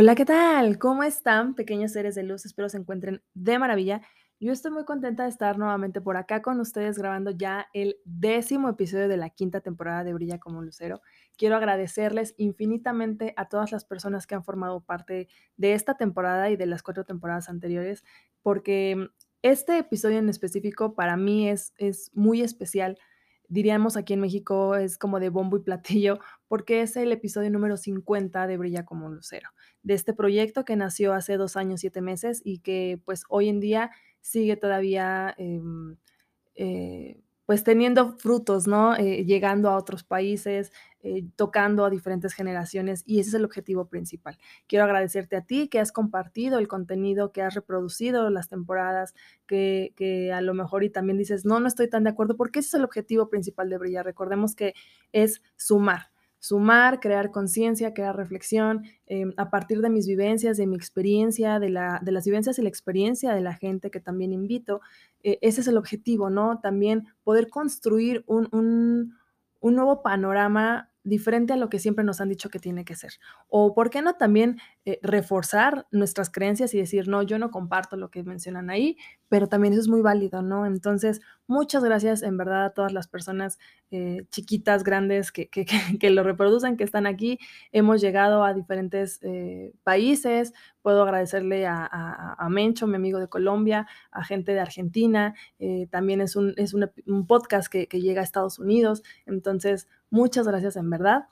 Hola, ¿qué tal? ¿Cómo están, pequeños seres de luz? Espero se encuentren de maravilla. Yo estoy muy contenta de estar nuevamente por acá con ustedes grabando ya el décimo episodio de la quinta temporada de Brilla como Lucero. Quiero agradecerles infinitamente a todas las personas que han formado parte de esta temporada y de las cuatro temporadas anteriores, porque este episodio en específico para mí es, es muy especial diríamos aquí en México, es como de bombo y platillo, porque es el episodio número 50 de Brilla como un lucero, de este proyecto que nació hace dos años, siete meses y que pues hoy en día sigue todavía... em, eh, pues teniendo frutos, ¿no? Eh, llegando a otros países, eh, tocando a diferentes generaciones y ese es el objetivo principal. Quiero agradecerte a ti que has compartido el contenido, que has reproducido las temporadas, que, que a lo mejor y también dices, no, no estoy tan de acuerdo, porque ese es el objetivo principal de Brillar. Recordemos que es sumar. Sumar, crear conciencia, crear reflexión, eh, a partir de mis vivencias, de mi experiencia, de, la, de las vivencias y la experiencia de la gente que también invito, eh, ese es el objetivo, ¿no? También poder construir un, un, un nuevo panorama diferente a lo que siempre nos han dicho que tiene que ser. O, ¿por qué no también eh, reforzar nuestras creencias y decir, no, yo no comparto lo que mencionan ahí, pero también eso es muy válido, ¿no? Entonces, muchas gracias en verdad a todas las personas eh, chiquitas, grandes, que, que, que, lo reproducen, que están aquí. Hemos llegado a diferentes eh, países. Puedo agradecerle a, Mencho, mi amigo de Colombia, a gente de Argentina. Eh, también es un, es un, podcast que, que llega a Estados Unidos. Entonces, muchas gracias en verdad.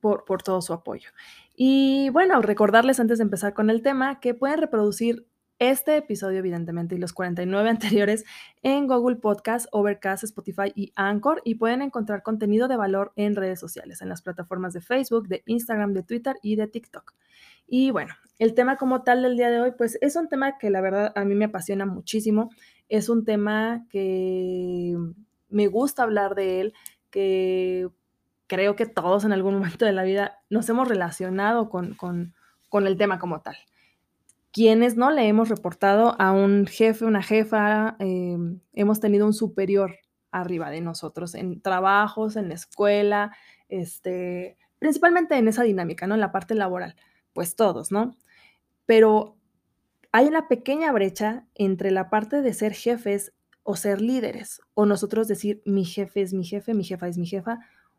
Por, por, todo su apoyo. Y bueno, recordarles antes de empezar con el tema que pueden reproducir este episodio, evidentemente, y los 49 anteriores en Google Podcast, Overcast, Spotify y Anchor, y pueden encontrar contenido de valor en redes sociales, en las plataformas de Facebook, de Instagram, de Twitter y de TikTok. Y bueno, el tema como tal del día de hoy, pues es un tema que la verdad a mí me apasiona muchísimo, es un tema que me gusta hablar de él, que creo que todos en algún momento de la vida nos hemos relacionado con, con, con el tema como tal quienes no le hemos reportado a un jefe, una jefa, eh, hemos tenido un superior arriba de nosotros en trabajos, en la escuela, este, principalmente en esa dinámica, ¿no? En la parte laboral, pues todos, ¿no? Pero hay una pequeña brecha entre la parte de ser jefes o ser líderes, o nosotros decir mi jefe es mi jefe, mi jefa es mi jefa,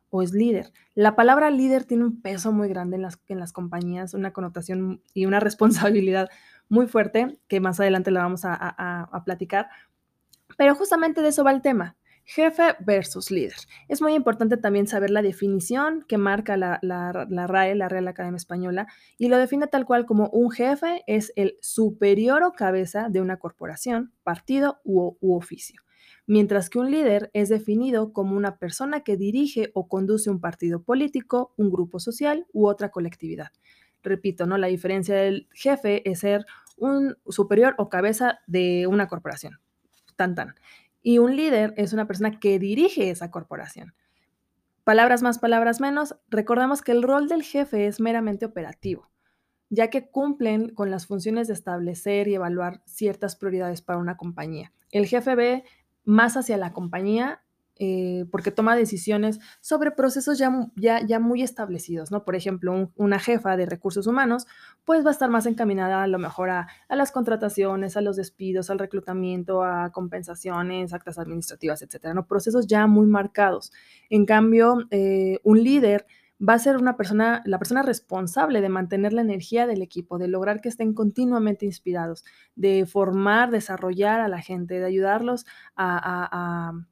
o es líder. La palabra líder tiene un peso muy grande en las, en las compañías, una connotación y una responsabilidad muy fuerte, que más adelante la vamos a, a, a platicar. Pero justamente de eso va el tema. Jefe versus líder. Es muy importante también saber la definición que marca la, RAE, la Real Academia Española, y lo define tal cual como un jefe es el superior o cabeza de una corporación, partido u, u oficio mientras que un líder es definido como una persona que dirige o conduce un partido político, un grupo social u otra colectividad. Repito, ¿no? La diferencia del jefe es ser un superior o cabeza de una corporación. Tan tan. Y un líder es una persona que dirige esa corporación. Palabras más, palabras menos, recordemos que el rol del jefe es meramente operativo, ya que cumplen con las funciones de establecer y evaluar ciertas prioridades para una compañía. El jefe ve más hacia la compañía eh, porque toma decisiones sobre procesos ya, ya, ya muy establecidos, ¿no? Por ejemplo, un, una jefa de recursos humanos, pues va a estar más encaminada a lo mejor a, a, las contrataciones, a los despidos, al reclutamiento, a compensaciones, actas administrativas, etcétera, ¿no? Procesos ya muy marcados. En cambio, eh, un líder va a ser una persona, la persona responsable de mantener la energía del equipo, de lograr que estén continuamente inspirados, de formar, desarrollar a la gente, de ayudarlos a, a, a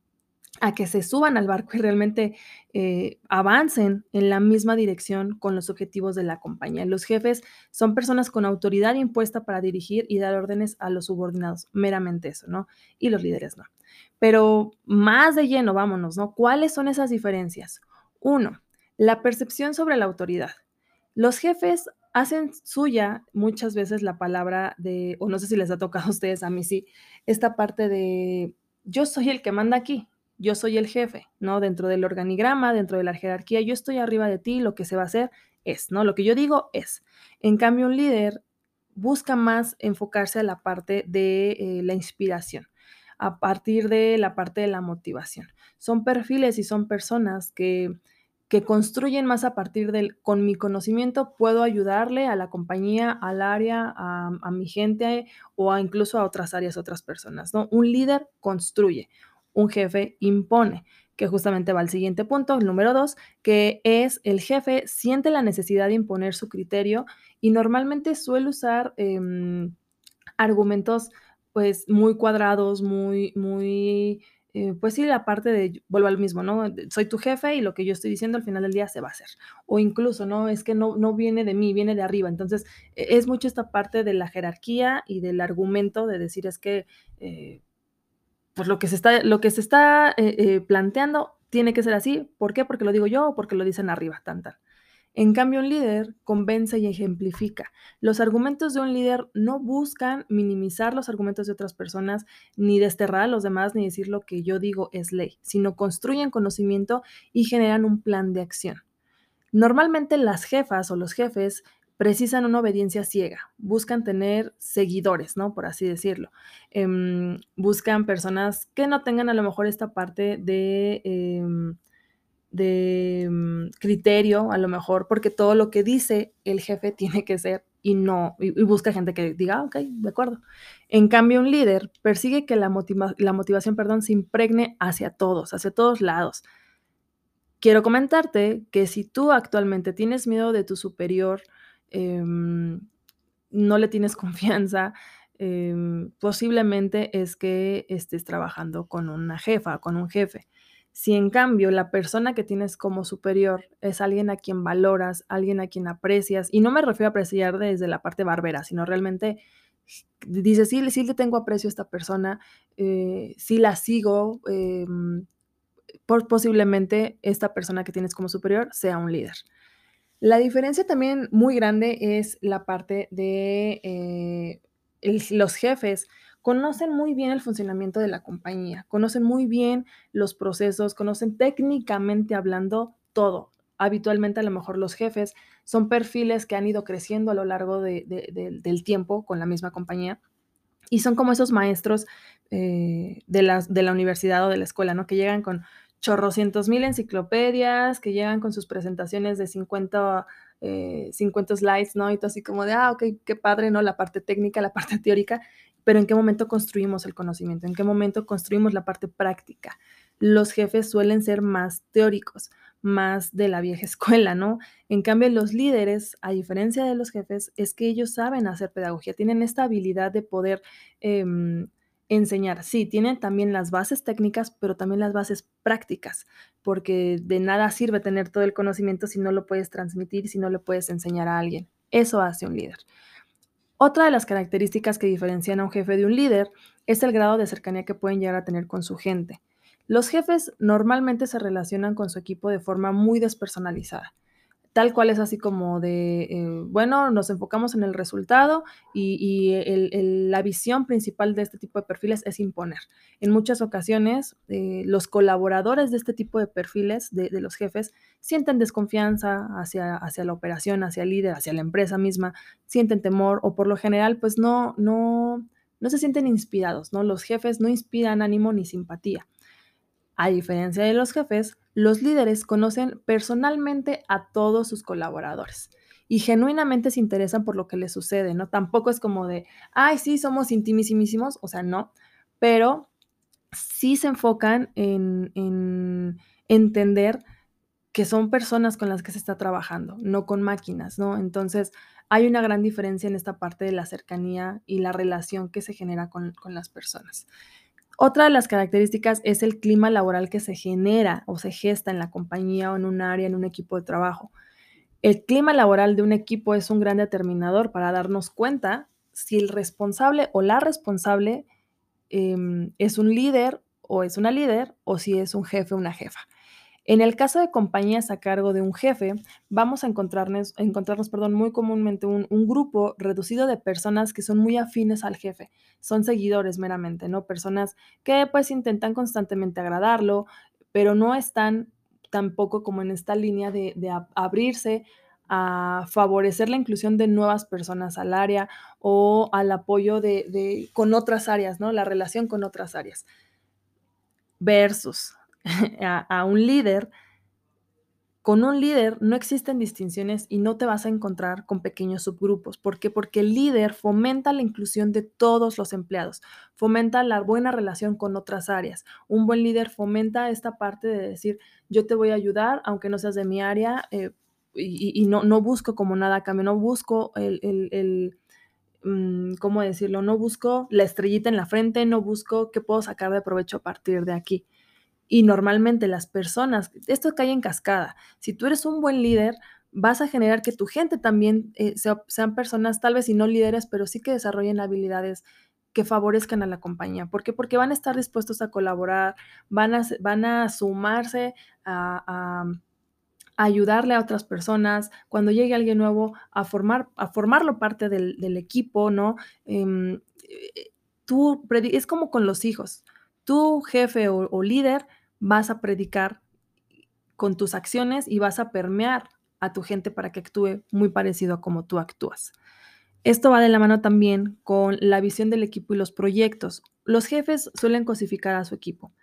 a que se suban al barco y realmente eh, avancen en la misma dirección con los objetivos de la compañía. Los jefes son personas con autoridad impuesta para dirigir y dar órdenes a los subordinados, meramente eso, ¿no? Y los líderes no. Pero más de lleno, vámonos, ¿no? ¿Cuáles son esas diferencias? Uno, la percepción sobre la autoridad. Los jefes hacen suya muchas veces la palabra de, o no sé si les ha tocado a ustedes, a mí sí, esta parte de yo soy el que manda aquí, yo soy el jefe, ¿no? Dentro del organigrama, dentro de la jerarquía, yo estoy arriba de ti, lo que se va a hacer es, ¿no? Lo que yo digo es. En cambio, un líder busca más enfocarse a la parte de eh, la inspiración, a partir de la parte de la motivación. Son perfiles y son personas que que construyen más a partir del, con mi conocimiento puedo ayudarle a la compañía, al área, a, mi gente o a incluso a otras áreas, otras personas, ¿no? Un líder construye, un jefe impone, que justamente va al siguiente punto, el número dos, que es el jefe siente la necesidad de imponer su criterio y normalmente suele usar em, argumentos pues muy cuadrados, muy, muy eh, pues sí, la parte de, vuelvo al mismo, ¿no? Soy tu jefe y lo que yo estoy diciendo al final del día se va a hacer. O incluso, ¿no? Es que no, no viene de mí, viene de arriba. Entonces, e, es mucho esta parte de la jerarquía y del argumento de decir es que, eh, pues lo que se está, lo que se está eh, planteando tiene que ser así. ¿Por qué? Porque lo digo yo o porque lo dicen arriba, tan, tal. En cambio, un líder convence y ejemplifica. Los argumentos de un líder no buscan minimizar los argumentos de otras personas, ni desterrar a los demás, ni decir lo que yo digo es ley, sino construyen conocimiento y generan un plan de acción. Normalmente las jefas o los jefes precisan una obediencia ciega, buscan tener seguidores, ¿no? Por así decirlo. Em, buscan personas que no tengan a lo mejor esta parte de... Em, de mm, criterio, a lo mejor, porque todo lo que dice el jefe tiene que ser y no, y, busca gente que diga, ah, ok, de acuerdo. En cambio, un líder persigue que la, la motivación, perdón, se impregne hacia todos, hacia todos lados. Quiero comentarte que si tú actualmente tienes miedo de tu superior, em, no le tienes confianza, em, posiblemente es que estés trabajando con una jefa, con un jefe. Si en cambio la persona que tienes como superior es alguien a quien valoras, alguien a quien aprecias, y no me refiero a apreciar desde la parte barbera, sino realmente dices, sí, sí le tengo aprecio a esta persona, eh, sí la sigo, em, posiblemente esta persona que tienes como superior sea un líder. La diferencia también muy grande es la parte de eh, los jefes conocen muy bien el funcionamiento de la compañía, conocen muy bien los procesos, conocen técnicamente hablando todo. Habitualmente a lo mejor los jefes son perfiles que han ido creciendo a lo largo del tiempo con la misma compañía y son como esos maestros eh, de, la universidad o de la escuela, ¿no? Que llegan con chorrocientos mil enciclopedias, que llegan con sus presentaciones de 50, 50 eh, slides, ¿no? Y todo así como de, ah, ok, qué padre, ¿no? La parte técnica, la parte teórica, pero ¿en qué momento construimos el conocimiento? ¿En qué momento construimos la parte práctica? Los jefes suelen ser más teóricos, más de la vieja escuela, ¿no? En cambio, los líderes, a diferencia de los jefes, es que ellos saben hacer pedagogía, tienen esta habilidad de poder em, enseñar. Sí, tienen también las bases técnicas, pero también las bases prácticas, porque de nada sirve tener todo el conocimiento si no lo puedes transmitir, si no lo puedes enseñar a alguien. Eso hace un líder. Otra de las características que diferencian a un jefe de un líder es el grado de cercanía que pueden llegar a tener con su gente. Los jefes normalmente se relacionan con su equipo de forma muy despersonalizada tal cual es así como de, eh, bueno, nos enfocamos en el resultado y, la visión principal de este tipo de perfiles es imponer. En muchas ocasiones, eh, los colaboradores de este tipo de perfiles, de, los jefes, sienten desconfianza hacia, hacia la operación, hacia el líder, hacia la empresa misma, sienten temor o por lo general, pues no, no, no se sienten inspirados, ¿no? Los jefes no inspiran ánimo ni simpatía. A diferencia de los jefes, los líderes conocen personalmente a todos sus colaboradores y genuinamente se interesan por lo que les sucede, ¿no? Tampoco es como de, ay, sí, somos intimísimos, o sea, no, pero sí se enfocan en, en entender que son personas con las que se está trabajando, no con máquinas, ¿no? Entonces, hay una gran diferencia en esta parte de la cercanía y la relación que se genera con las personas. Otra de las características es el clima laboral que se genera o se gesta en la compañía o en un área, en un equipo de trabajo. El clima laboral de un equipo es un gran determinador para darnos cuenta si el responsable o la responsable em, es un líder o es una líder o si es un jefe o una jefa. En el caso de compañías a cargo de un jefe, vamos a encontrarnos, encontrarnos perdón, muy comúnmente un, grupo reducido de personas que son muy afines al jefe, son seguidores meramente, ¿no? Personas que pues intentan constantemente agradarlo, pero no están tampoco como en esta línea de, de abrirse a favorecer la inclusión de nuevas personas al área o al apoyo de, de, con otras áreas, ¿no? La relación con otras áreas. Versus a, un líder con un líder no existen distinciones y no te vas a encontrar con pequeños subgrupos. ¿Por qué? Porque el líder fomenta la inclusión de todos los empleados, fomenta la buena relación con otras áreas. Un buen líder fomenta esta parte de decir, yo te voy a ayudar, aunque no seas de mi área, eh, y, y, no, no busco como nada a cambio, no busco el, el, el mm, ¿cómo decirlo? No busco la estrellita en la frente, no busco qué puedo sacar de provecho a partir de aquí. Y normalmente las personas, esto cae en cascada. Si tú eres un buen líder, vas a generar que tu gente también eh, sea, sean personas, tal vez y no líderes, pero sí que desarrollen habilidades que favorezcan a la compañía. ¿Por qué? Porque van a estar dispuestos a colaborar, van a, van a sumarse a, ayudarle a otras personas, cuando llegue alguien nuevo, a, formar, a formarlo parte del, equipo, ¿no? Eh, tú, es como con los hijos. Tu jefe o, líder vas a predicar con tus acciones y vas a permear a tu gente para que actúe muy parecido a como tú actúas. Esto va de la mano también con la visión del equipo y los proyectos. Los jefes suelen cosificar a su equipo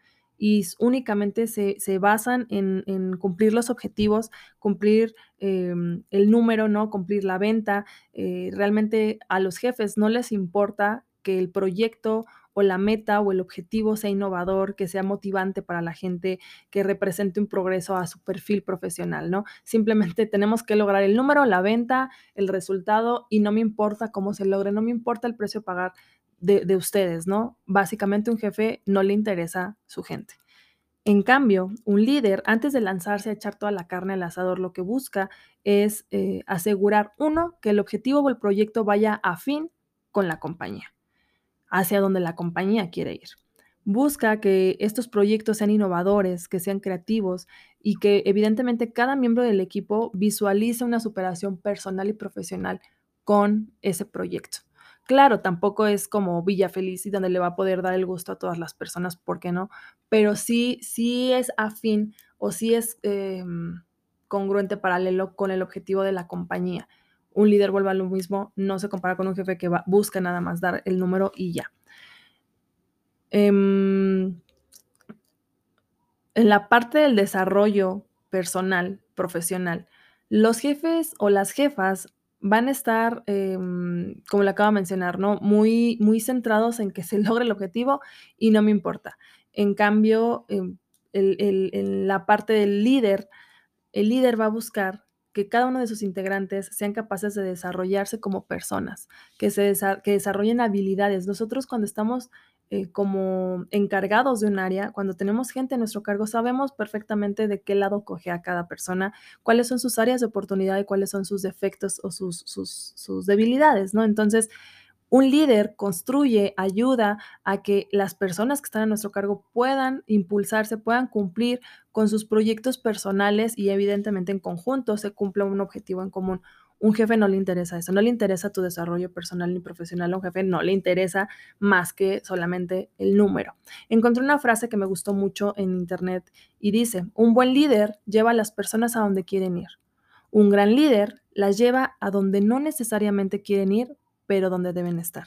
y únicamente se, se basan en, cumplir los objetivos, cumplir eh, el número, ¿no? Cumplir la venta. Eh, realmente a los jefes no les importa que el proyecto o la meta o el objetivo sea innovador, que sea motivante para la gente, que represente un progreso a su perfil profesional, ¿no? Simplemente tenemos que lograr el número, la venta, el resultado y no me importa cómo se logre, no me importa el precio a pagar de, de ustedes, ¿no? Básicamente un jefe no le interesa su gente. En cambio, un líder, antes de lanzarse a echar toda la carne al asador, lo que busca es eh, asegurar, uno, que el objetivo o el proyecto vaya afín con la compañía, hacia donde la compañía quiere ir. Busca que estos proyectos sean innovadores, que sean creativos y que evidentemente cada miembro del equipo visualice una superación personal y profesional con ese proyecto. Claro, tampoco es como Villa Feliz y donde le va a poder dar el gusto a todas las personas, ¿por qué no? Pero sí, sí es afín o sí es eh, congruente, paralelo con el objetivo de la compañía. Un líder vuelve a lo mismo, no se compara con un jefe que busca nada más dar el número y ya. Eh, en la parte del desarrollo personal, profesional, los jefes o las jefas van a estar, eh, como le acabo de mencionar, ¿no? Muy, muy centrados en que se logre el objetivo y no me importa. En cambio, el, el, la parte del líder, el líder va a buscar que cada uno de sus integrantes sean capaces de desarrollarse como personas, que, se desa que desarrollen habilidades. Nosotros cuando estamos eh, como encargados de un área, cuando tenemos gente a nuestro cargo, sabemos perfectamente de qué lado coge a cada persona, cuáles son sus áreas de oportunidad y cuáles son sus defectos o sus, sus, sus debilidades, ¿no? Entonces, un líder construye, ayuda a que las personas que están a nuestro cargo puedan impulsarse, puedan cumplir con sus proyectos personales y evidentemente en conjunto se cumpla un objetivo en común. Un jefe no le interesa eso, no le interesa tu desarrollo personal ni profesional, a un jefe no le interesa más que solamente el número. Encontré una frase que me gustó mucho en internet y dice, un buen líder lleva a las personas a donde quieren ir. Un gran líder las lleva a donde no necesariamente quieren ir, pero donde deben estar.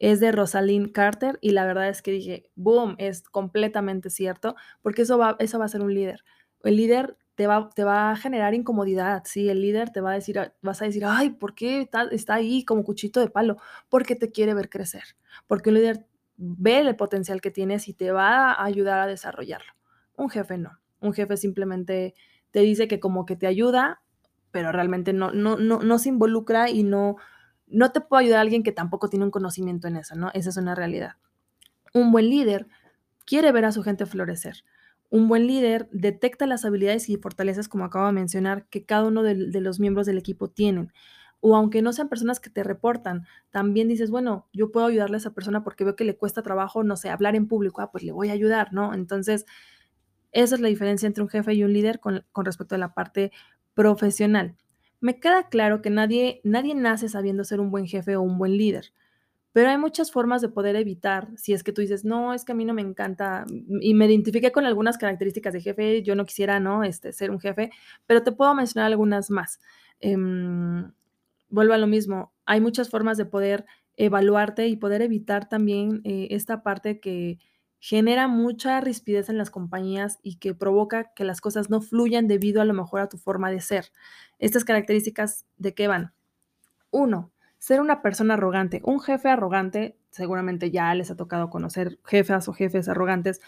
Es de Rosalind Carter y la verdad es que dije, boom, es completamente cierto, porque eso va, eso va a ser un líder. El líder te va, te va a generar incomodidad, ¿sí? El líder te va a decir, vas a decir, ay, ¿por qué está, está ahí como cuchito de palo? Porque te quiere ver crecer, porque un líder ve el potencial que tienes y te va a ayudar a desarrollarlo. Un jefe no, un jefe simplemente te dice que como que te ayuda, pero realmente no, no, no, no se involucra y no, no te puede ayudar alguien que tampoco tiene un conocimiento en eso, ¿no? Esa es una realidad. Un buen líder quiere ver a su gente florecer. Un buen líder detecta las habilidades y fortalezas, como acabo de mencionar, que cada uno de, los miembros del equipo tienen. O aunque no sean personas que te reportan, también dices, bueno, yo puedo ayudarle a esa persona porque veo que le cuesta trabajo, no sé, hablar en público, ah, pues le voy a ayudar, ¿no? Entonces, Esa es la diferencia entre un jefe y un líder con respecto a la parte profesional. Me queda claro que nadie, nadie nace sabiendo ser un buen jefe o un buen líder, pero hay muchas formas de poder evitar, si es que tú dices, no, es que a mí no me encanta, mm, y me identifiqué con algunas características de jefe, yo no quisiera, ¿no? Este, ser un jefe, pero te puedo mencionar algunas más. Em, vuelvo a lo mismo, hay muchas formas de poder evaluarte y poder evitar también eh, esta parte que genera mucha rispidez en las compañías y que provoca que las cosas no fluyan debido a lo mejor a tu forma de ser. Estas características de qué van? Uno, ser una persona arrogante. Un jefe arrogante, seguramente ya les ha tocado conocer jefas o jefes arrogantes,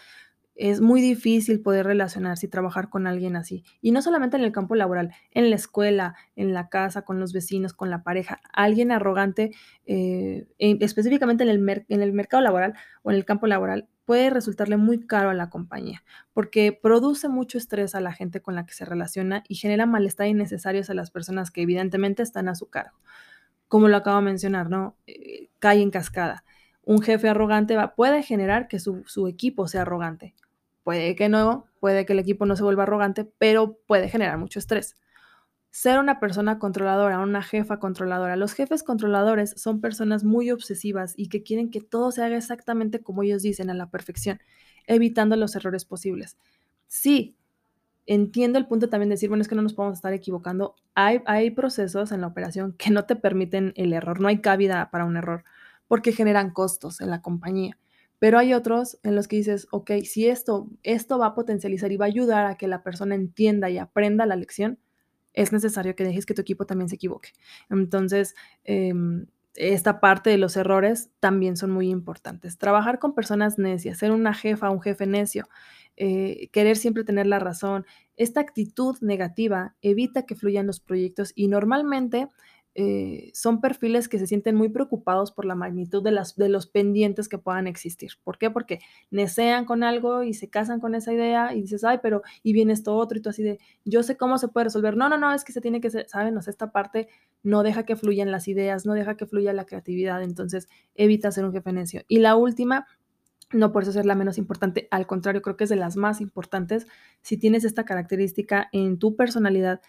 es muy difícil poder relacionarse y trabajar con alguien así. Y no solamente en el campo laboral, en la escuela, en la casa, con los vecinos, con la pareja. Alguien arrogante, eh, específicamente en el, en el mercado laboral o en el campo laboral, puede resultarle muy caro a la compañía, porque produce mucho estrés a la gente con la que se relaciona y genera malestar innecesarios a las personas que evidentemente están a su cargo. Como lo acabo de mencionar, ¿no? Eh, cae en cascada. Un jefe arrogante puede generar que su, su equipo sea arrogante Puede que no, puede que el equipo no se vuelva arrogante, pero puede generar mucho estrés. Ser una persona controladora, una jefa controladora. Los jefes controladores son personas muy obsesivas y que quieren que todo se haga exactamente como ellos dicen, a la perfección, evitando los errores posibles. Sí, entiendo el punto también de decir, bueno, es que no nos podemos estar equivocando. Hay, hay procesos en la operación que no te permiten el error, no hay cabida para un error, porque generan costos en la compañía. Pero hay otros en los que dices, ok, si esto, esto va a potencializar y va a ayudar a que la persona entienda y aprenda la lección, es necesario que dejes que tu equipo también se equivoque. Entonces, em, esta parte de los errores también son muy importantes. Trabajar con personas necias, ser una jefa, un jefe necio, eh, querer siempre tener la razón, esta actitud negativa evita que fluyan los proyectos y normalmente eh, son perfiles que se sienten muy preocupados por la magnitud de, las, de los pendientes que puedan existir. ¿Por qué? Porque necean con algo y se casan con esa idea y dices, ay, pero y viene esto otro y tú así de, yo sé cómo se puede resolver. No, no, no, es que se tiene que, ser, ¿saben? O sea, esta parte no deja que fluyan las ideas, no deja que fluya la creatividad, entonces evita ser un jefe necio. Y la última, no por eso ser la menos importante, al contrario, creo que es de las más importantes. Si tienes esta característica en tu personalidad,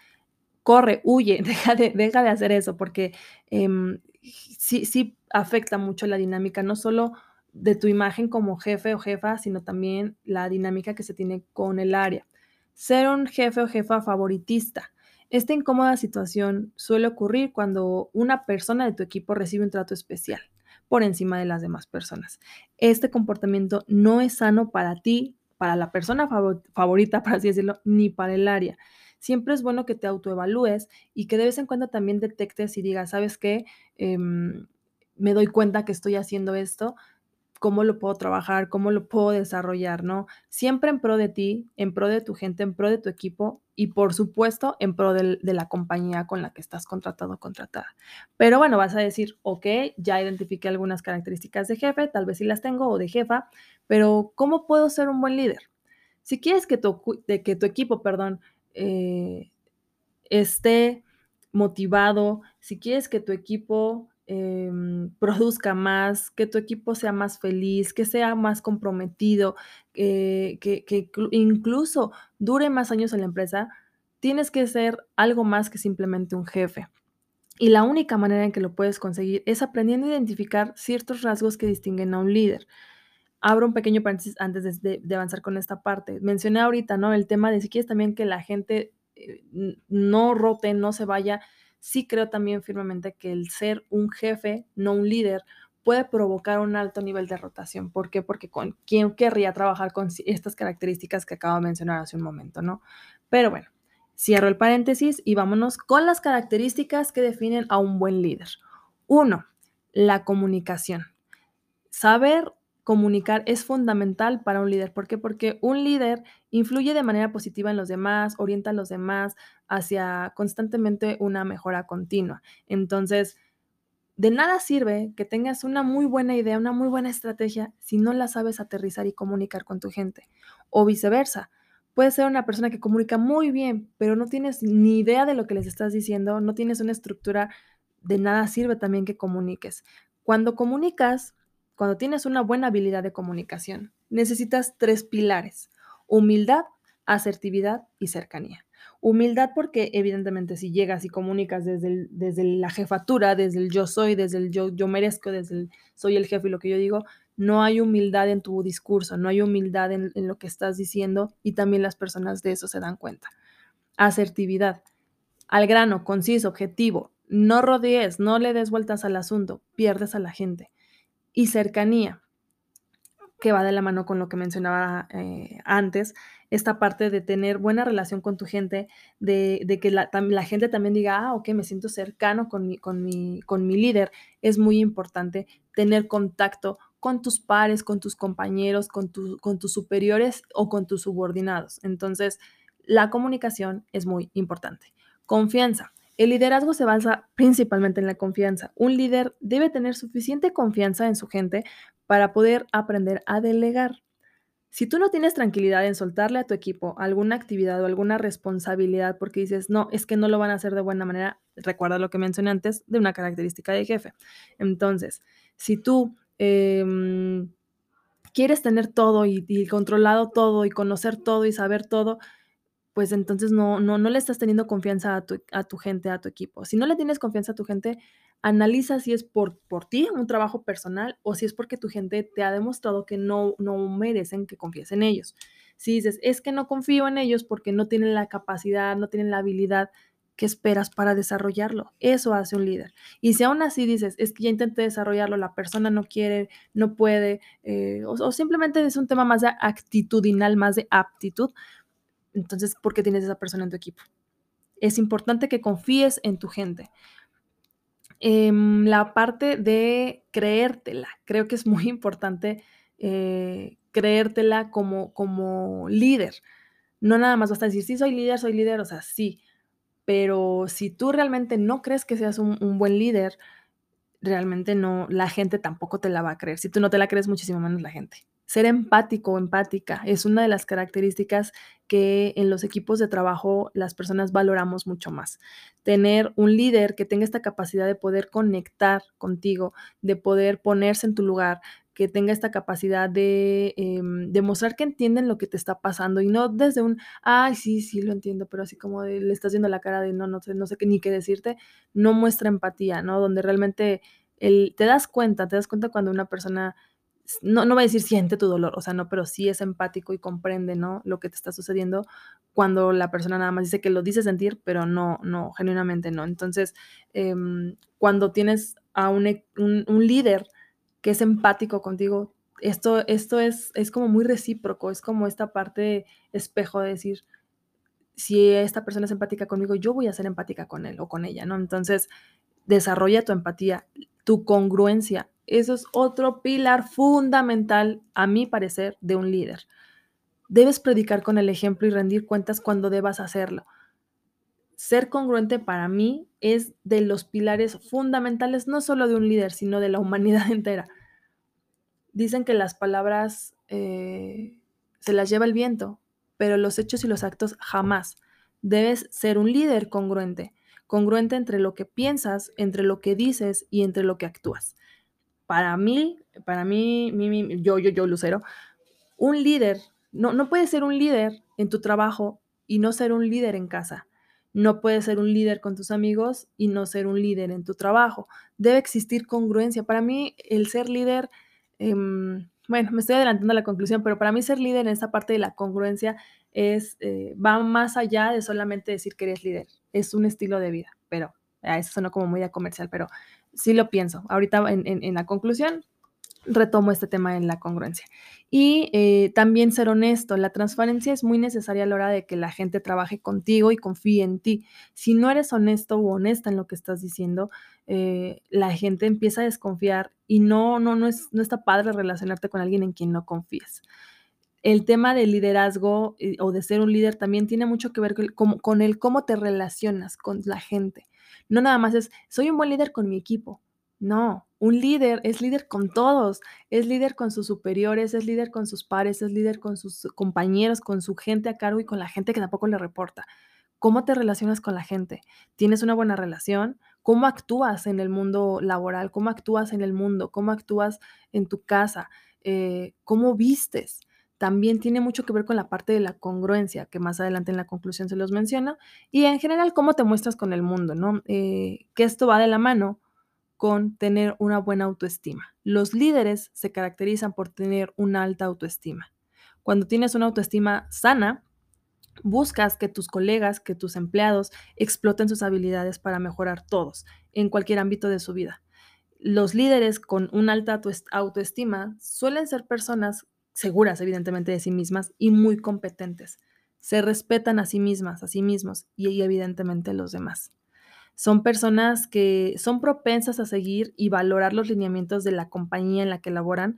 corre, huye, deja de, deja de hacer eso, porque em, sí, sí afecta mucho la dinámica, no solo de tu imagen como jefe o jefa, sino también la dinámica que se tiene con el área. Ser un jefe o jefa favoritista. Esta incómoda situación suele ocurrir cuando una persona de tu equipo recibe un trato especial por encima de las demás personas. Este comportamiento no es sano para ti, para la persona favorita, por así decirlo, ni para el área siempre es bueno que te autoevalúes y que de vez en cuando también detectes y digas, ¿sabes qué? Em, me doy cuenta que estoy haciendo esto, cómo lo puedo trabajar, cómo lo puedo desarrollar, ¿no? Siempre en pro de ti, en pro de tu gente, en pro de tu equipo y por supuesto en pro de, la compañía con la que estás contratado o contratada. Pero bueno, vas a decir, ok, ya identifiqué algunas características de jefe, tal vez sí las tengo o de jefa, pero ¿cómo puedo ser un buen líder? Si quieres que que tu equipo, perdón, eh, esté motivado, si quieres que tu equipo em, produzca más, que tu equipo sea más feliz, que sea más comprometido, que, que incluso dure más años en la empresa, tienes que ser algo más que simplemente un jefe. Y la única manera en que lo puedes conseguir es aprendiendo a identificar ciertos rasgos que distinguen a un líder abro un pequeño paréntesis antes de, avanzar con esta parte. Mencioné ahorita, ¿no? El tema de si quieres también que la gente eh, no rote, no se vaya. Sí creo también firmemente que el ser un jefe, no un líder, puede provocar un alto nivel de rotación. ¿Por qué? Porque con quién querría trabajar con estas características que acabo de mencionar hace un momento, ¿no? Pero bueno, cierro el paréntesis y vámonos con las características que definen a un buen líder. Uno, la comunicación. Saber comunicar es fundamental para un líder. ¿Por qué? Porque un líder influye de manera positiva en los demás, orienta a los demás hacia constantemente una mejora continua. Entonces, de nada sirve que tengas una muy buena idea, una muy buena estrategia si no la sabes aterrizar y comunicar con tu gente. O viceversa. Puedes ser una persona que comunica muy bien, pero no tienes ni idea de lo que les estás diciendo, no tienes una estructura, de nada sirve también que comuniques. Cuando comunicas, cuando tienes una buena habilidad de comunicación, necesitas tres pilares. Humildad, asertividad y cercanía. Humildad porque evidentemente si llegas y comunicas desde, desde la jefatura, desde el yo soy, desde el yo, yo merezco, desde el soy el jefe y lo que yo digo, no hay humildad en tu discurso, no hay humildad en, en lo que estás diciendo y también las personas de eso se dan cuenta. Asertividad, al grano, conciso, objetivo, no rodees, no le des vueltas al asunto, pierdes a la gente. Y cercanía, que va de la mano con lo que mencionaba eh, antes, esta parte de tener buena relación con tu gente, de, que la, la, gente también diga, ah, ok, me siento cercano con mi, con, mi, con mi líder, es muy importante tener contacto con tus pares, con tus compañeros, con, tu, con tus superiores o con tus subordinados. Entonces, la comunicación es muy importante. Confianza. El liderazgo se basa principalmente en la confianza. Un líder debe tener suficiente confianza en su gente para poder aprender a delegar. Si tú no tienes tranquilidad en soltarle a tu equipo alguna actividad o alguna responsabilidad porque dices, no, es que no lo van a hacer de buena manera, recuerda lo que mencioné antes de una característica de jefe. Entonces, si tú eh, quieres tener todo y, y controlado todo y conocer todo y saber todo, pues entonces no, no, no le estás teniendo confianza a tu, a tu gente, a tu equipo. Si no le tienes confianza a tu gente, analiza si es por, por ti, un trabajo personal, o si es porque tu gente te ha demostrado que no, no merecen que confíes en ellos. Si dices, es que no confío en ellos porque no tienen la capacidad, no tienen la habilidad, ¿qué esperas para desarrollarlo? Eso hace un líder. Y si aún así dices, es que ya intenté desarrollarlo, la persona no quiere, no puede, eh, o, o simplemente es un tema más de actitudinal, más de aptitud, entonces, ¿por qué tienes esa persona en tu equipo? Es importante que confíes en tu gente. Eh, la parte de creértela, creo que es muy importante eh, creértela como, como líder. No nada más vas a decir, sí, soy líder, soy líder, o sea, sí, pero si tú realmente no crees que seas un, un buen líder, realmente no, la gente tampoco te la va a creer. Si tú no te la crees, muchísimo menos la gente. Ser empático o empática es una de las características que en los equipos de trabajo las personas valoramos mucho más. Tener un líder que tenga esta capacidad de poder conectar contigo, de poder ponerse en tu lugar, que tenga esta capacidad de eh, demostrar que entienden lo que te está pasando y no desde un, ay, sí, sí, lo entiendo, pero así como de, le estás viendo la cara de no, no sé, no sé qué, ni qué decirte, no muestra empatía, ¿no? Donde realmente el, te das cuenta, te das cuenta cuando una persona no, no va a decir siente tu dolor, o sea, no, pero sí es empático y comprende, ¿no? Lo que te está sucediendo cuando la persona nada más dice que lo dice sentir, pero no, no, genuinamente no. Entonces, eh, cuando tienes a un, e, un, un, líder que es empático contigo, esto, esto es, es como muy recíproco, es como esta parte espejo de decir, si esta persona es empática conmigo, yo voy a ser empática con él o con ella, ¿no? Entonces, desarrolla tu empatía, tu congruencia, eso es otro pilar fundamental, a mi parecer, de un líder. Debes predicar con el ejemplo y rendir cuentas cuando debas hacerlo. Ser congruente para mí es de los pilares fundamentales no solo de un líder, sino de la humanidad entera. Dicen que las palabras eh, se las lleva el viento, pero los hechos y los actos jamás. Debes ser un líder congruente, congruente entre lo que piensas, entre lo que dices y entre lo que actúas para mí, para mí, yo, yo, yo, Lucero, un líder, no, no puede ser un líder en tu trabajo y no ser un líder en casa. No puedes ser un líder con tus amigos y no ser un líder en tu trabajo. Debe existir congruencia. Para mí, el ser líder, eh, bueno, me estoy adelantando a la conclusión, pero para mí ser líder en esta parte de la congruencia es, eh, va más allá de solamente decir que eres líder. Es un estilo de vida, pero a eso suena como muy a comercial, pero sí lo pienso. Ahorita en, en, la conclusión retomo este tema en la congruencia. Y eh, también ser honesto. La transparencia es muy necesaria a la hora de que la gente trabaje contigo y confíe en ti. Si no eres honesto o honesta en lo que estás diciendo, eh, la gente empieza a desconfiar y no, no, no, es, no está padre relacionarte con alguien en quien no confíes. El tema del liderazgo eh, o de ser un líder también tiene mucho que ver con, con el cómo te relacionas con la gente. No nada más es, soy un buen líder con mi equipo. No, un líder es líder con todos, es líder con sus superiores, es líder con sus pares, es líder con sus compañeros, con su gente a cargo y con la gente que tampoco le reporta. ¿Cómo te relacionas con la gente? ¿Tienes una buena relación? ¿Cómo actúas en el mundo laboral? ¿Cómo actúas en el mundo? ¿Cómo actúas en tu casa? Eh, ¿Cómo vistes? También tiene mucho que ver con la parte de la congruencia, que más adelante en la conclusión se los menciono, y en general cómo te muestras con el mundo, ¿no? Eh, que esto va de la mano con tener una buena autoestima. Los líderes se caracterizan por tener una alta autoestima. Cuando tienes una autoestima sana, buscas que tus colegas, que tus empleados exploten sus habilidades para mejorar todos en cualquier ámbito de su vida. Los líderes con una alta autoestima suelen ser personas seguras, evidentemente, de sí mismas y muy competentes. Se respetan a sí mismas, a sí mismos y, evidentemente los demás. Son personas que son propensas a seguir y valorar los lineamientos de la compañía en la que laboran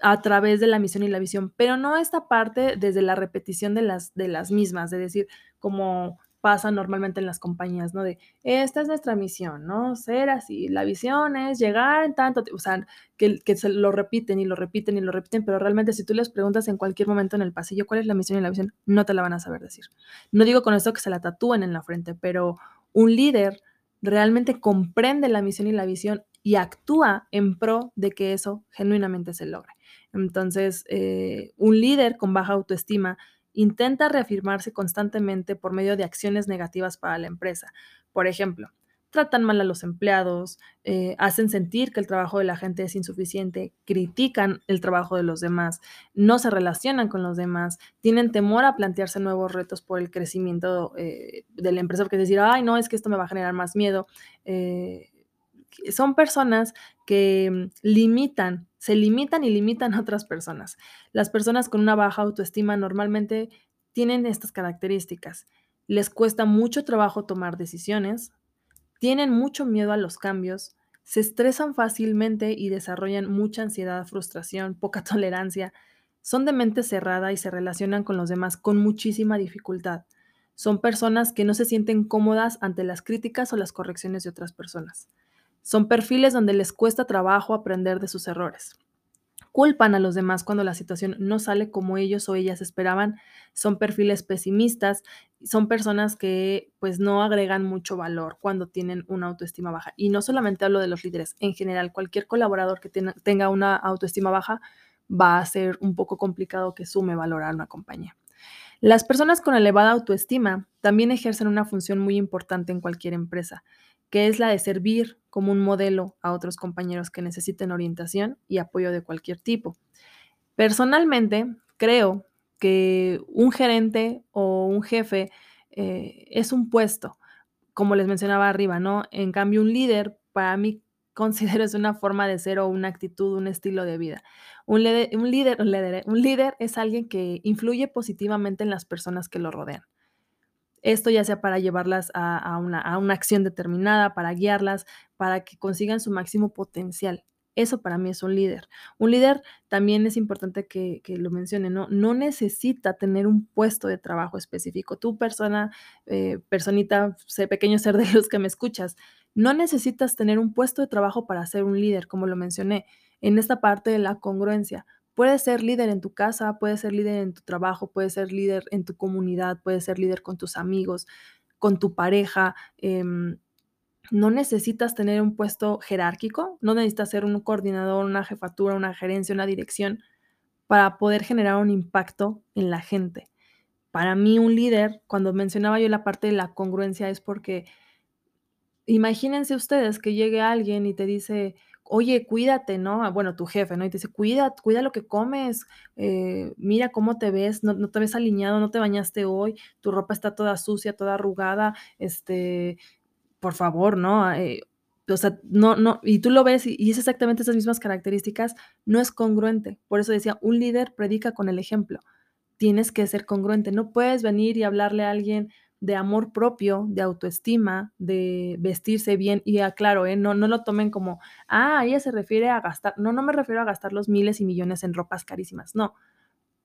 a través de la misión y la visión, pero no esta parte desde la repetición de las, de las mismas, de decir, como pasa normalmente en las compañías, ¿no? De, esta es nuestra misión, ¿no? Ser así, la visión es llegar en tanto, o sea, que, se lo repiten y lo repiten y lo repiten, pero realmente si tú les preguntas en cualquier momento en el pasillo cuál es la misión y la visión, no te la van a saber decir. No digo con esto que se la tatúen en la frente, pero un líder realmente comprende la misión y la visión y actúa en pro de que eso genuinamente se logre. Entonces, eh, un líder con baja autoestima intenta reafirmarse constantemente por medio de acciones negativas para la empresa. Por ejemplo, tratan mal a los empleados, eh, hacen sentir que el trabajo de la gente es insuficiente, critican el trabajo de los demás, no se relacionan con los demás, tienen temor a plantearse nuevos retos por el crecimiento eh, de la empresa, porque decir, ay, no, es que esto me va a generar más miedo. Eh, son personas que mm, limitan, se limitan y limitan a otras personas. Las personas con una baja autoestima normalmente tienen estas características. Les cuesta mucho trabajo tomar decisiones, tienen mucho miedo a los cambios, se estresan fácilmente y desarrollan mucha ansiedad, frustración, poca tolerancia, son de mente cerrada y se relacionan con los demás con muchísima dificultad. Son personas que no se sienten cómodas ante las críticas o las correcciones de otras personas. Son perfiles donde les cuesta trabajo aprender de sus errores. Culpan a los demás cuando la situación no sale como ellos o ellas esperaban. Son perfiles pesimistas. Son personas que pues no agregan mucho valor cuando tienen una autoestima baja. Y no solamente hablo de los líderes, en general cualquier colaborador que tenga una autoestima baja va a ser un poco complicado que sume valor a una compañía. Las personas con elevada autoestima también ejercen una función muy importante en cualquier empresa que es la de servir como un modelo a otros compañeros que necesiten orientación y apoyo de cualquier tipo. Personalmente, creo que un gerente o un jefe eh, es un puesto, como les mencionaba arriba, ¿no? En cambio, un líder, para mí, considero es una forma de ser o una actitud, un estilo de vida. Un, líder, un, líder, un líder es alguien que influye positivamente en las personas que lo rodean. Esto ya sea para llevarlas a, una, acción determinada, para guiarlas, para que consigan su máximo potencial. Eso para mí es un líder. Un líder también es importante que, lo mencione, ¿no? No necesita tener un puesto de trabajo específico. Tú, persona, eh, personita, pequeño ser de los que me escuchas, no necesitas tener un puesto de trabajo para ser un líder, como lo mencioné, en esta parte de la congruencia. Puedes ser líder en tu casa, puedes ser líder en tu trabajo, puedes ser líder en tu comunidad, puedes ser líder con tus amigos, con tu pareja. Em, no necesitas tener un puesto jerárquico, no necesitas ser un coordinador, una jefatura, una gerencia, una dirección para poder generar un impacto en la gente. Para mí un líder, cuando mencionaba yo la parte de la congruencia, es porque imagínense ustedes que llegue alguien y te dice, oye, cuídate, ¿no? Ah, bueno, tu jefe, ¿no? Y te dice, cuida, cuida lo que comes, eh, mira cómo te ves, no, te ves alineado, no te bañaste hoy, tu ropa está toda sucia, toda arrugada, este, por favor, ¿no? Eh, o sea, no, no, y tú lo ves y, y, es exactamente esas mismas características, no es congruente. Por eso decía, un líder predica con el ejemplo. Tienes que ser congruente, no puedes venir y hablarle a alguien, de amor propio, de autoestima, de vestirse bien. Y aclaro, ¿eh? no, no lo tomen como, ah, ella se refiere a gastar. No, no me refiero a gastar los miles y millones en ropas carísimas, no.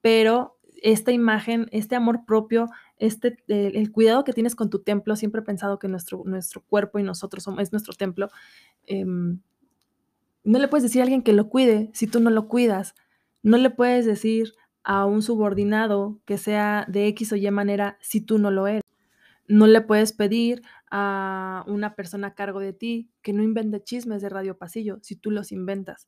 Pero esta imagen, este amor propio, este, el, cuidado que tienes con tu templo, siempre he pensado que nuestro, nuestro cuerpo y nosotros somos, es nuestro templo. Em, no le puedes decir a alguien que lo cuide si tú no lo cuidas. No le puedes decir a un subordinado que sea de X o Y manera si tú no lo eres. No le puedes pedir a una persona a cargo de ti que no invente chismes de radio pasillo si tú los inventas.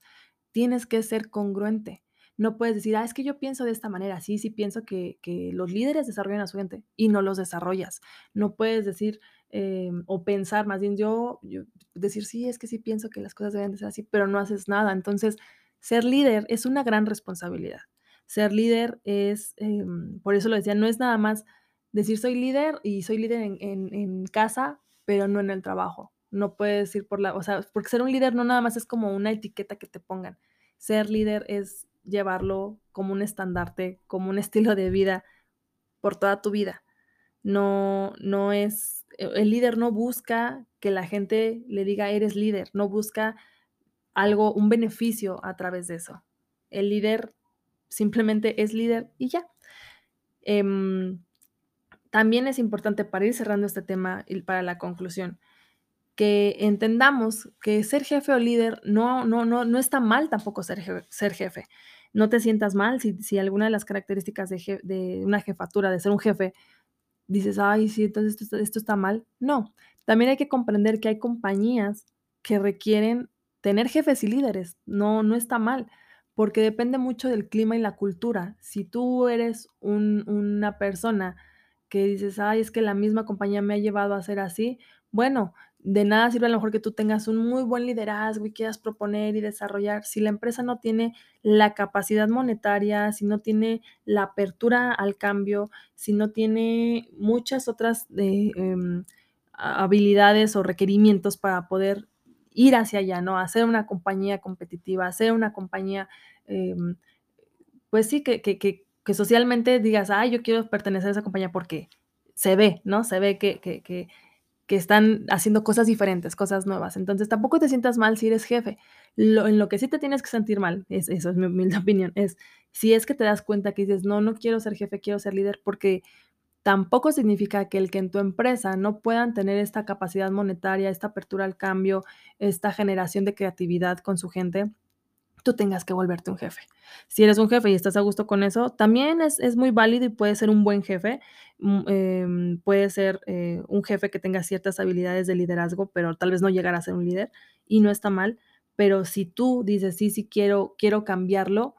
Tienes que ser congruente. No puedes decir: "Ah, es que yo pienso de esta manera". Sí, sí pienso que que los líderes desarrollan a su gente y no los desarrollas. No puedes decir, em, o pensar más bien yo yo decir: "Sí, es que sí pienso que las cosas deben de ser así", pero no haces nada. Entonces, ser líder es una gran responsabilidad. Ser líder es, em, por eso lo decía, no es nada más decir: "Soy líder y soy líder en en en casa, pero no en el trabajo". No puedes ir por la o sea, porque ser un líder no nada más es como una etiqueta que te pongan. Ser líder es llevarlo como un estandarte, como un estilo de vida por toda tu vida. No no es e el líder no busca que la gente le diga: "Eres líder", no busca algo, un beneficio a través de eso. El líder simplemente es líder y ya. Em, también es importante, para ir cerrando este tema y para la conclusión, que entendamos que ser jefe o líder no no no no está mal tampoco ser je ser jefe. No te sientas mal si si alguna de las características de de una jefatura, de ser un jefe, dices: "Ay, sí, entonces esto esto está mal". No, también hay que comprender que hay compañías que requieren tener jefes y líderes. No no está mal, porque depende mucho del clima y la cultura. Si tú eres un una persona que dices: "Ay, es que la misma compañía me ha llevado a ser así", bueno, de nada sirve a lo mejor que tú tengas un muy buen liderazgo y quieras proponer y desarrollar, si la empresa no tiene la capacidad monetaria, si no tiene la apertura al cambio, si no tiene muchas otras de, em, ha habilidades o requerimientos para poder ir hacia allá, ¿no? Hacer una compañía competitiva, hacer una compañía, em, pues sí, que que socialmente digas: "Ay, yo quiero pertenecer a esa compañía", porque se ve, ¿no? Se ve que que que están haciendo cosas diferentes, cosas nuevas. Entonces, tampoco te sientas mal si eres jefe. Lo en lo que sí te tienes que sentir mal, es eso es mi humilde opinión, es si es que te das cuenta que dices: "No, no quiero ser jefe, quiero ser líder", porque tampoco significa que el que en tu empresa no puedan tener esta capacidad monetaria, esta apertura al cambio, esta generación de creatividad con su gente, tú tengas que volverte un jefe. Si eres un jefe y estás a gusto con eso, también es es muy válido y puedes ser un buen jefe, mm, em, puede ser, eh, un jefe que tenga ciertas habilidades de liderazgo, pero tal vez no llegar a ser un líder, y no está mal. Pero si tú dices: "Sí, sí quiero quiero cambiarlo",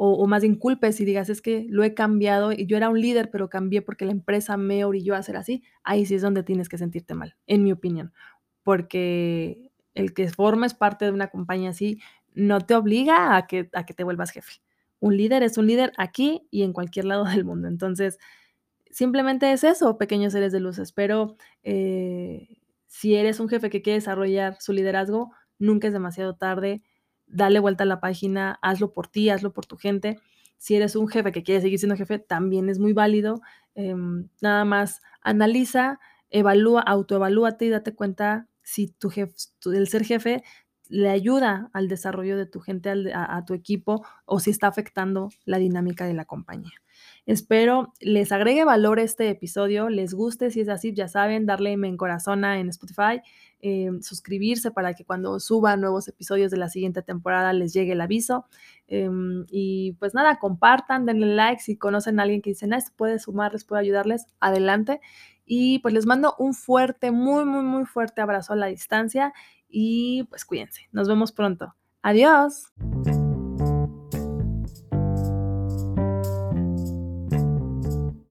o más bien culpes y digas: "Es que lo he cambiado y yo era un líder, pero cambié porque la empresa me orilló a ser así", ahí sí es donde tienes que sentirte mal, en mi opinión. Porque el que formes parte de una compañía así, no te obliga a que a que te vuelvas jefe. Un líder es un líder aquí y en cualquier lado del mundo. Entonces, simplemente es eso, pequeños seres de luz. Espero, eh, si eres un jefe que quiere desarrollar su liderazgo, nunca es demasiado tarde. Dale vuelta a la página, hazlo por ti, hazlo por tu gente. Si eres un jefe que quiere seguir siendo jefe, también es muy válido. Em, nada más analiza, evalúa, autoevalúate y date cuenta si tu jef tu el ser jefe le ayuda al desarrollo de tu gente, al a tu equipo, o si está afectando la dinámica de la compañía. Espero les agregue valor este episodio, les guste, si es así, ya saben, darle me encorazona en Spotify, em, suscribirse para que cuando suba nuevos episodios de la siguiente temporada les llegue el aviso. Em, y pues nada, compartan, denle like, si conocen a alguien que dicen: "Ah, esto puede sumarles, puede ayudarles", adelante. Y pues les mando un fuerte, muy, muy, muy fuerte abrazo a la distancia y pues cuídense. Nos vemos pronto. Adiós.